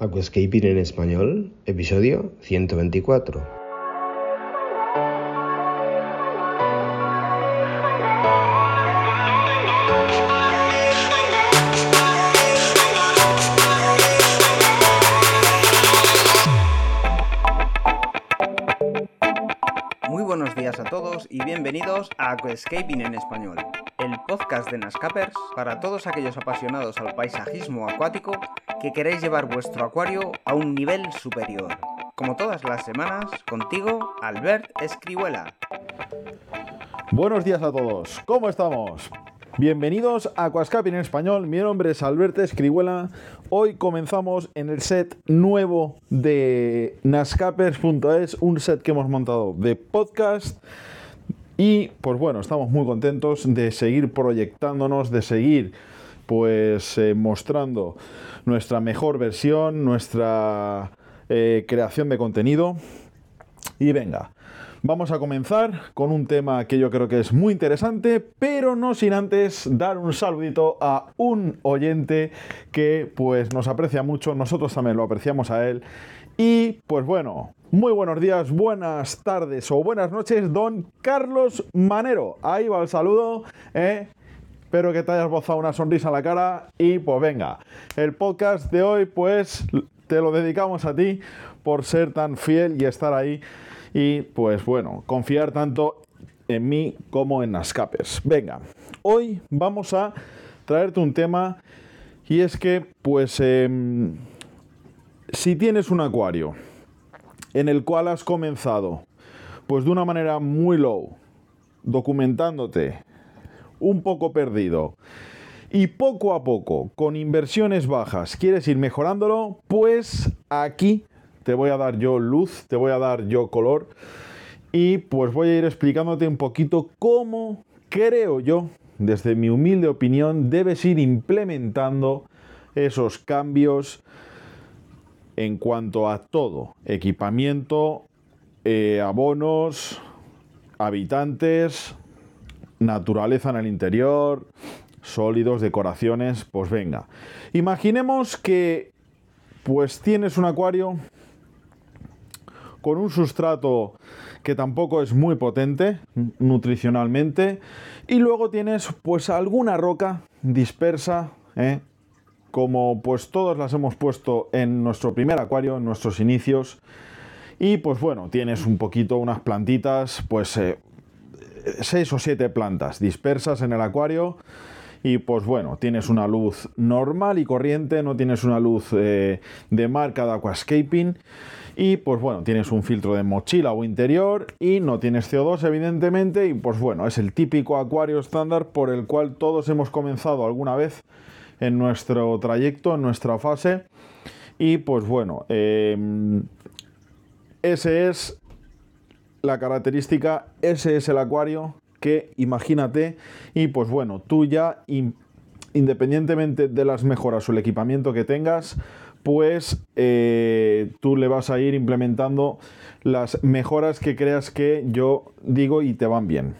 Aquascaping en español, episodio 124. Muy buenos días a todos y bienvenidos a Aquascaping en español, el podcast de Nascapers para todos aquellos apasionados al paisajismo acuático que queréis llevar vuestro acuario a un nivel superior. Como todas las semanas, contigo, Albert Escribuela. Buenos días a todos, ¿cómo estamos? Bienvenidos a Aquascaping en español, mi nombre es Alberto Escribuela. Hoy comenzamos en el set nuevo de nascapers.es, un set que hemos montado de podcast. Y pues bueno, estamos muy contentos de seguir proyectándonos, de seguir pues eh, mostrando nuestra mejor versión, nuestra eh, creación de contenido. Y venga, Vamos a comenzar con un tema que yo creo que es muy interesante, pero no sin antes dar un saludito a un oyente que pues nos aprecia mucho, nosotros también lo apreciamos a él. Y pues bueno, muy buenos días, buenas tardes o buenas noches, don Carlos Manero. Ahí va el saludo. ¿eh? Espero que te hayas bozado una sonrisa en la cara y pues venga, el podcast de hoy pues te lo dedicamos a ti por ser tan fiel y estar ahí y pues bueno, confiar tanto en mí como en Nascapers. Venga, hoy vamos a traerte un tema y es que pues em, si tienes un acuario en el cual has comenzado pues de una manera muy low, documentándote, un poco perdido, y poco a poco, con inversiones bajas, quieres ir mejorándolo, pues aquí te voy a dar yo luz, te voy a dar yo color y pues voy a ir explicándote un poquito cómo creo yo, desde mi humilde opinión, debes ir implementando esos cambios en cuanto a todo, equipamiento, eh, abonos, habitantes, naturaleza en el interior, sólidos, decoraciones, pues venga. Imaginemos que pues tienes un acuario con un sustrato que tampoco es muy potente nutricionalmente y luego tienes pues alguna roca dispersa ¿eh? como pues todos las hemos puesto en nuestro primer acuario en nuestros inicios y pues bueno tienes un poquito unas plantitas pues eh, seis o siete plantas dispersas en el acuario y pues bueno, tienes una luz normal y corriente, no tienes una luz eh, de marca de aquascaping y pues bueno, tienes un filtro de mochila o interior y no tienes CO2 evidentemente y pues bueno, es el típico acuario estándar por el cual todos hemos comenzado alguna vez en nuestro trayecto, en nuestra fase y pues bueno, em, ese es la característica, ese es el acuario que imagínate y pues bueno, tú ya independientemente de las mejoras o el equipamiento que tengas, pues eh, tú le vas a ir implementando las mejoras que creas que yo digo y te van bien.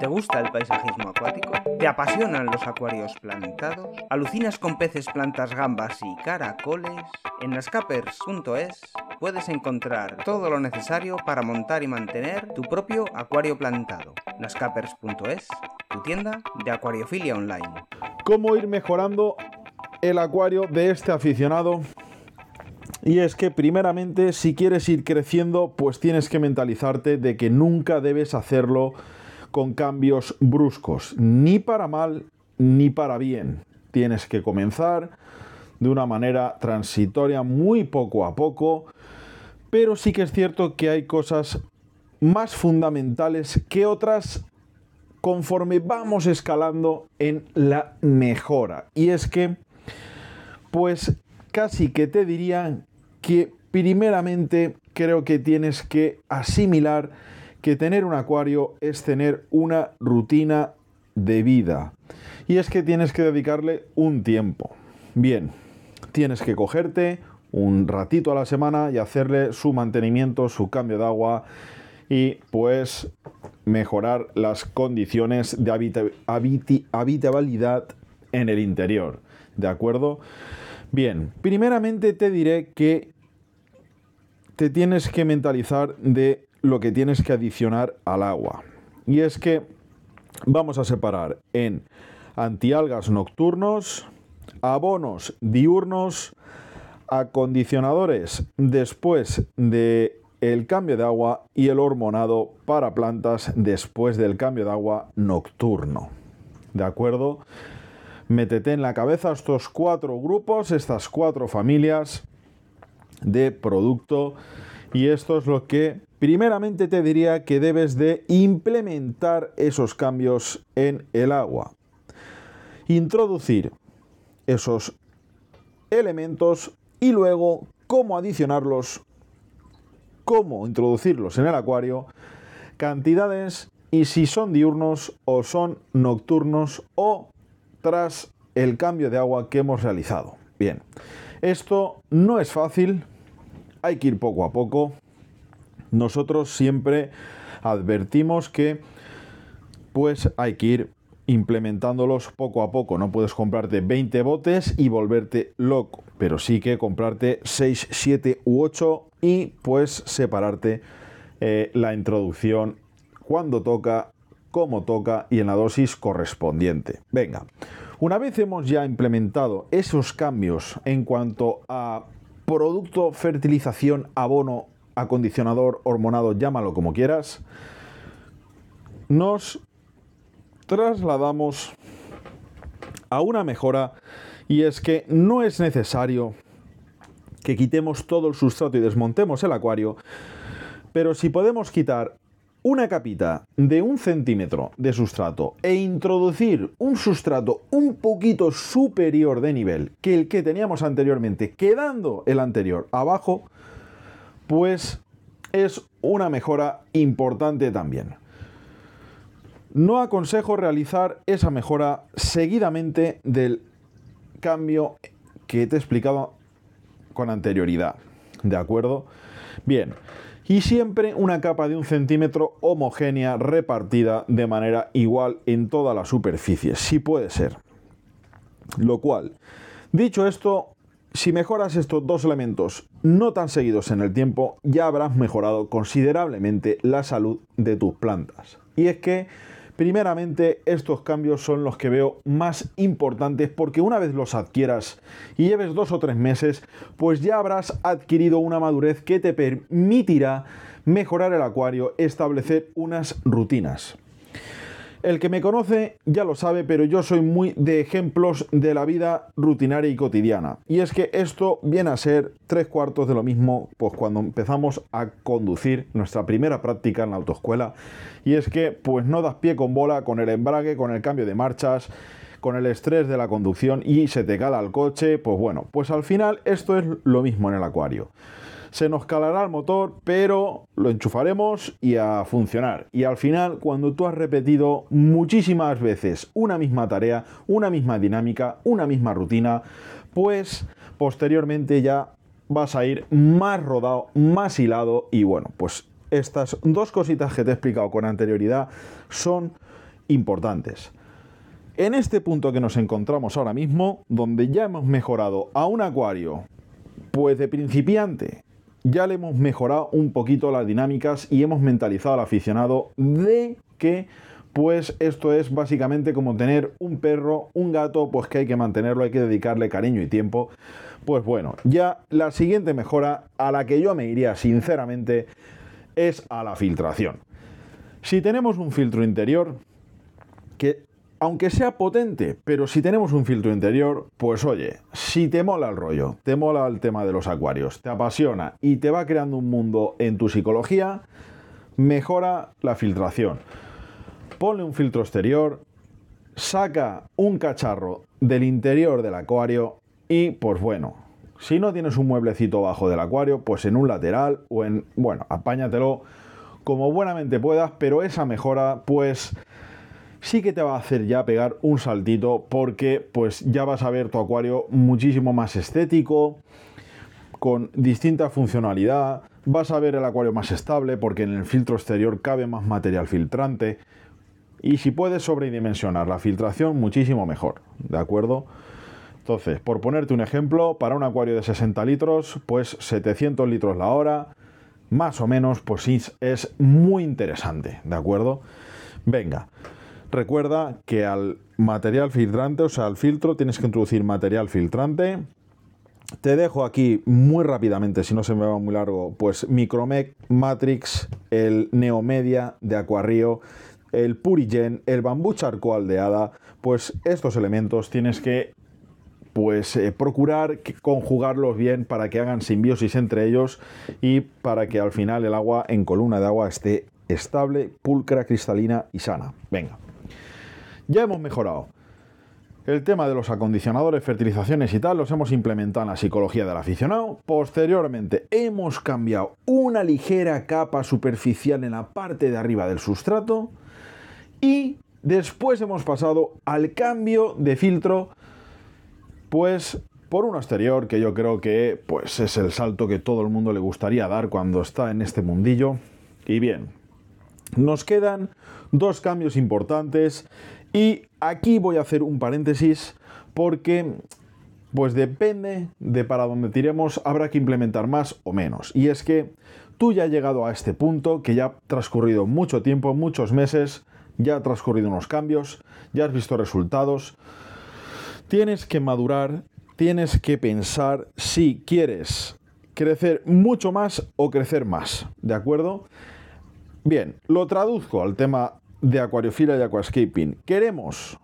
¿Te gusta el paisajismo acuático? ¿Te apasionan los acuarios plantados? ¿Alucinas con peces, plantas, gambas y caracoles? En nascapers.es puedes encontrar todo lo necesario para montar y mantener tu propio acuario plantado. nascapers.es, tu tienda de acuariofilia online. ¿Cómo ir mejorando el acuario de este aficionado. Y es que primeramente si quieres ir creciendo pues tienes que mentalizarte de que nunca debes hacerlo con cambios bruscos, ni para mal ni para bien. Tienes que comenzar de una manera transitoria, muy poco a poco, pero sí que es cierto que hay cosas más fundamentales que otras conforme vamos escalando en la mejora. Y es que pues casi que te diría que primeramente creo que tienes que asimilar que tener un acuario es tener una rutina de vida. Y es que tienes que dedicarle un tiempo. Bien, tienes que cogerte un ratito a la semana y hacerle su mantenimiento, su cambio de agua y pues mejorar las condiciones de habitabilidad en el interior. ¿De acuerdo? Bien, primeramente te diré que te tienes que mentalizar de lo que tienes que adicionar al agua. Y es que vamos a separar en antialgas nocturnos, abonos diurnos, acondicionadores después de el cambio de agua y el hormonado para plantas después del cambio de agua nocturno. ¿De acuerdo? Métete en la cabeza estos cuatro grupos, estas cuatro familias de producto y esto es lo que primeramente te diría que debes de implementar esos cambios en el agua. Introducir esos elementos y luego cómo adicionarlos, cómo introducirlos en el acuario, cantidades y si son diurnos o son nocturnos o tras el cambio de agua que hemos realizado. Bien, esto no es fácil, hay que ir poco a poco. Nosotros siempre advertimos que pues hay que ir implementándolos poco a poco. No puedes comprarte 20 botes y volverte loco, pero sí que comprarte 6, 7 u 8 y pues separarte eh, la introducción cuando toca, cómo toca y en la dosis correspondiente. Venga, una vez hemos ya implementado esos cambios en cuanto a producto, fertilización, abono, acondicionador, hormonado, llámalo como quieras, nos trasladamos a una mejora y es que no es necesario que quitemos todo el sustrato y desmontemos el acuario, pero si podemos quitar una capita de un centímetro de sustrato e introducir un sustrato un poquito superior de nivel que el que teníamos anteriormente, quedando el anterior abajo, pues es una mejora importante también. No aconsejo realizar esa mejora seguidamente del cambio que te he explicado con anterioridad. ¿De acuerdo? Bien. Y siempre una capa de un centímetro homogénea repartida de manera igual en toda la superficie, si puede ser. Lo cual, dicho esto, si mejoras estos dos elementos no tan seguidos en el tiempo, ya habrás mejorado considerablemente la salud de tus plantas. Y es que Primeramente, estos cambios son los que veo más importantes porque una vez los adquieras y lleves dos o tres meses, pues ya habrás adquirido una madurez que te permitirá mejorar el acuario, establecer unas rutinas. El que me conoce ya lo sabe, pero yo soy muy de ejemplos de la vida rutinaria y cotidiana. Y es que esto viene a ser tres cuartos de lo mismo, pues cuando empezamos a conducir nuestra primera práctica en la autoescuela. Y es que pues no das pie con bola con el embrague, con el cambio de marchas con el estrés de la conducción y se te cala el coche, pues bueno, pues al final esto es lo mismo en el acuario se nos calará el motor, pero lo enchufaremos y a funcionar. Y al final, cuando tú has repetido muchísimas veces una misma tarea, una misma dinámica, una misma rutina, pues posteriormente ya vas a ir más rodado, más hilado y bueno, pues estas dos cositas que te he explicado con anterioridad son importantes. En este punto que nos encontramos ahora mismo, donde ya hemos mejorado a un acuario, pues de principiante, ya le hemos mejorado un poquito las dinámicas y hemos mentalizado al aficionado de que pues esto es básicamente como tener un perro, un gato, pues que hay que mantenerlo, hay que dedicarle cariño y tiempo. Pues bueno, ya la siguiente mejora a la que yo me iría sinceramente es a la filtración. Si tenemos un filtro interior que aunque sea potente, pero si tenemos un filtro interior, pues oye, si te mola el rollo, te mola el tema de los acuarios, te apasiona y te va creando un mundo en tu psicología, mejora la filtración. Ponle un filtro exterior, saca un cacharro del interior del acuario y pues bueno, si no tienes un mueblecito bajo del acuario, pues en un lateral o en, bueno, apáñatelo como buenamente puedas, pero esa mejora pues sí que te va a hacer ya pegar un saltito porque pues ya vas a ver tu acuario muchísimo más estético, con distinta funcionalidad, vas a ver el acuario más estable porque en el filtro exterior cabe más material filtrante y si puedes sobredimensionar la filtración muchísimo mejor, ¿de acuerdo? Entonces, por ponerte un ejemplo, para un acuario de 60 litros, pues 700 litros la hora, más o menos, pues es muy interesante, ¿de acuerdo? Venga, recuerda que al material filtrante, o sea, al filtro, tienes que introducir material filtrante. Te dejo aquí muy rápidamente, si no se me va muy largo, pues Micromec Matrix, el Neomedia de Aquarrio, el Purigen, el bambú charcoal de pues estos elementos tienes que pues eh, procurar conjugarlos bien para que hagan simbiosis entre ellos y para que al final el agua en columna de agua esté estable, pulcra, cristalina y sana. Venga, ya hemos mejorado. El tema de los acondicionadores, fertilizaciones y tal los hemos implementado en la psicología del aficionado. Posteriormente hemos cambiado una ligera capa superficial en la parte de arriba del sustrato y después hemos pasado al cambio de filtro pues por un exterior que yo creo que pues es el salto que todo el mundo le gustaría dar cuando está en este mundillo. Y bien, nos quedan dos cambios importantes y aquí voy a hacer un paréntesis porque pues depende de para dónde tiremos, habrá que implementar más o menos. Y es que tú ya has llegado a este punto, que ya ha transcurrido mucho tiempo, muchos meses, ya ha transcurrido unos cambios, ya has visto resultados, Tienes que madurar, tienes que pensar si quieres crecer mucho más o crecer más, ¿de acuerdo? Bien, lo traduzco al tema de acuariofilia y aquascaping. Queremos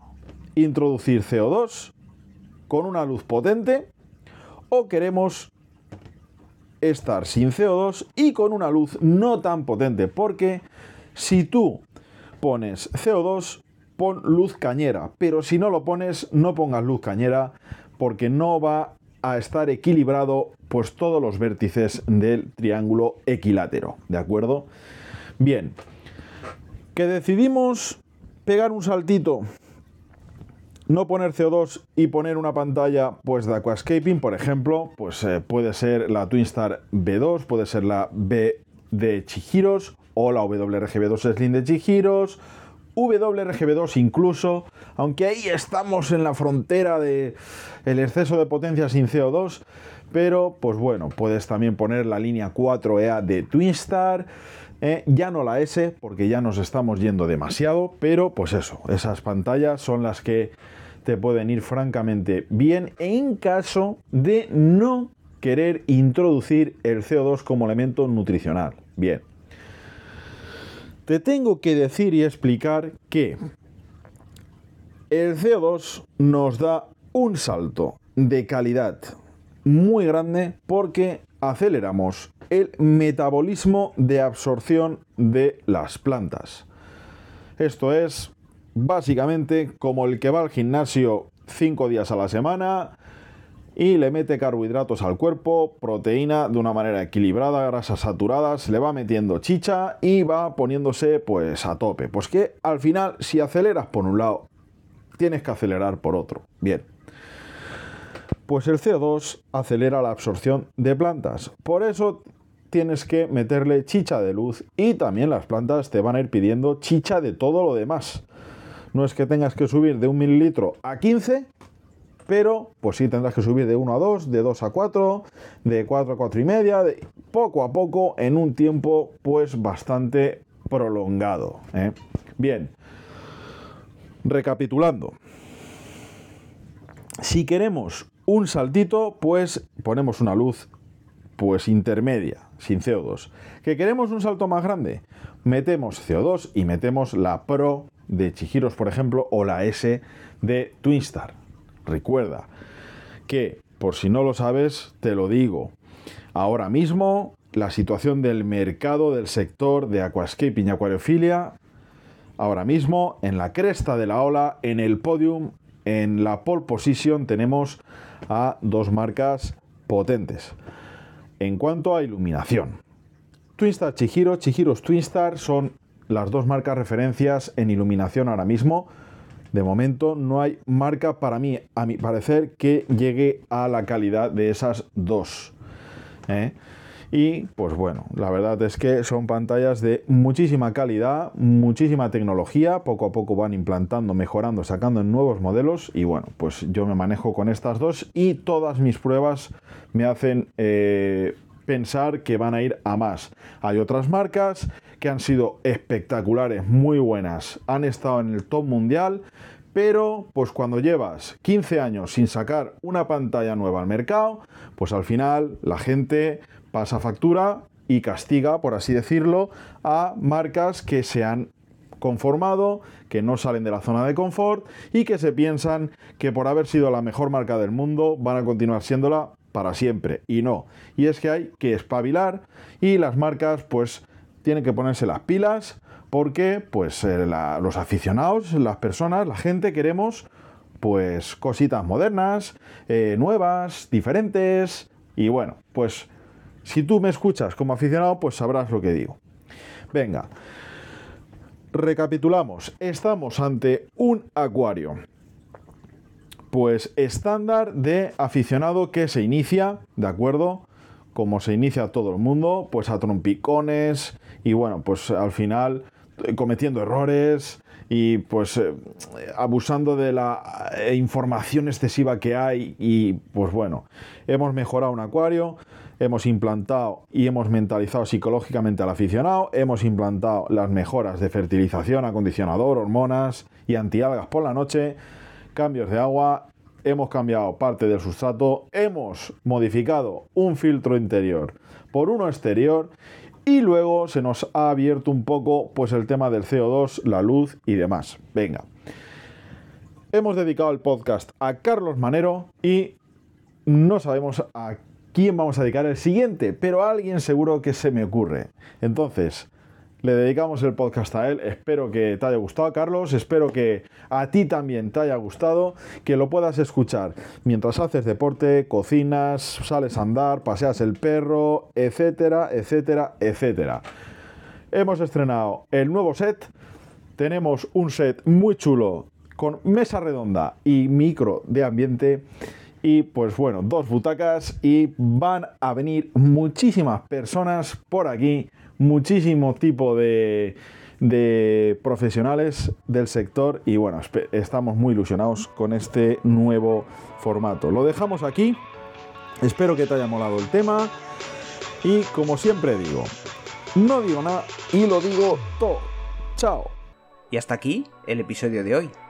introducir CO2 con una luz potente o queremos estar sin CO2 y con una luz no tan potente, porque si tú pones CO2 pon luz cañera, pero si no lo pones, no pongas luz cañera porque no va a estar equilibrado pues todos los vértices del triángulo equilátero, ¿de acuerdo? Bien, que decidimos pegar un saltito, no poner CO2 y poner una pantalla pues de aquascaping, por ejemplo, pues eh, puede ser la Twinstar B2, puede ser la B de Chihiros o la WRGB2 Slim de Chihiros WRGB2 incluso, aunque ahí estamos en la frontera de el exceso de potencia sin CO2, pero pues bueno, puedes también poner la línea 4EA de Twinstar, eh, ya no la S, porque ya nos estamos yendo demasiado, pero pues eso, esas pantallas son las que te pueden ir francamente bien en caso de no querer introducir el CO2 como elemento nutricional. Bien. Te tengo que decir y explicar que el CO2 nos da un salto de calidad muy grande porque aceleramos el metabolismo de absorción de las plantas. Esto es básicamente como el que va al gimnasio cinco días a la semana, y le mete carbohidratos al cuerpo, proteína de una manera equilibrada, grasas saturadas, le va metiendo chicha y va poniéndose pues a tope. Pues que al final si aceleras por un lado, tienes que acelerar por otro. Bien. Pues el CO2 acelera la absorción de plantas. Por eso tienes que meterle chicha de luz y también las plantas te van a ir pidiendo chicha de todo lo demás. No es que tengas que subir de un mililitro a 15, pero pues sí tendrás que subir de 1 a 2, de 2 a 4, de 4 a 4 y media, poco a poco en un tiempo pues bastante prolongado. ¿eh? Bien, recapitulando, si queremos un saltito, pues ponemos una luz pues intermedia, sin CO2. ¿Que queremos un salto más grande? Metemos CO2 y metemos la Pro de Chihiros, por ejemplo, o la S de Twinstar. Recuerda que, por si no lo sabes, te lo digo. Ahora mismo, la situación del mercado del sector de aquascaping y acuariofilia, ahora mismo, en la cresta de la ola, en el podium, en la pole position, tenemos a dos marcas potentes. En cuanto a iluminación, Twinstar Chihiro, Chihiros Twinstar son las dos marcas referencias en iluminación ahora mismo de momento no hay marca para mí, a mi parecer, que llegue a la calidad de esas dos. ¿eh? Y pues bueno, la verdad es que son pantallas de muchísima calidad, muchísima tecnología, poco a poco van implantando, mejorando, sacando nuevos modelos. Y bueno, pues yo me manejo con estas dos y todas mis pruebas me hacen eh, pensar que van a ir a más. Hay otras marcas que han sido espectaculares, muy buenas, han estado en el top mundial, pero pues cuando llevas 15 años sin sacar una pantalla nueva al mercado, pues al final la gente pasa factura y castiga, por así decirlo, a marcas que se han conformado, que no salen de la zona de confort y que se piensan que por haber sido la mejor marca del mundo van a continuar siéndola para siempre. Y no. Y es que hay que espabilar y las marcas pues tienen que ponerse las pilas porque pues eh, los aficionados, las personas, la gente queremos pues cositas modernas, eh, nuevas, diferentes y bueno, pues si tú me escuchas como aficionado pues sabrás lo que digo. Venga, recapitulamos, estamos ante un acuario pues estándar de aficionado que se inicia, ¿de acuerdo? Como se inicia todo el mundo, pues a trompicones y bueno, pues al final cometiendo errores y pues eh, abusando de la eh, información excesiva que hay y pues bueno, hemos mejorado un acuario, hemos implantado y hemos mentalizado psicológicamente al aficionado, hemos implantado las mejoras de fertilización, acondicionador, hormonas y antialgas por la noche cambios de agua, hemos cambiado parte del sustrato, hemos modificado un filtro interior por uno exterior y luego se nos ha abierto un poco pues el tema del CO2, la luz y demás. Venga. Hemos dedicado el podcast a Carlos Manero y no sabemos a quién vamos a dedicar el siguiente, pero a alguien seguro que se me ocurre. Entonces, le dedicamos el podcast a él. Espero que te haya gustado, Carlos. Espero que a ti también te haya gustado, que lo puedas escuchar mientras haces deporte, cocinas, sales a andar, paseas el perro, etcétera, etcétera, etcétera. Hemos estrenado el nuevo set. Tenemos un set muy chulo con mesa redonda y micro de ambiente. Y pues bueno, dos butacas y van a venir muchísimas personas por aquí muchísimo tipo de, profesionales del sector y bueno, estamos muy ilusionados con este nuevo formato. Lo dejamos aquí, espero que te haya molado el tema y como siempre digo, no digo nada y lo digo todo. Chao. Y hasta aquí el episodio de hoy.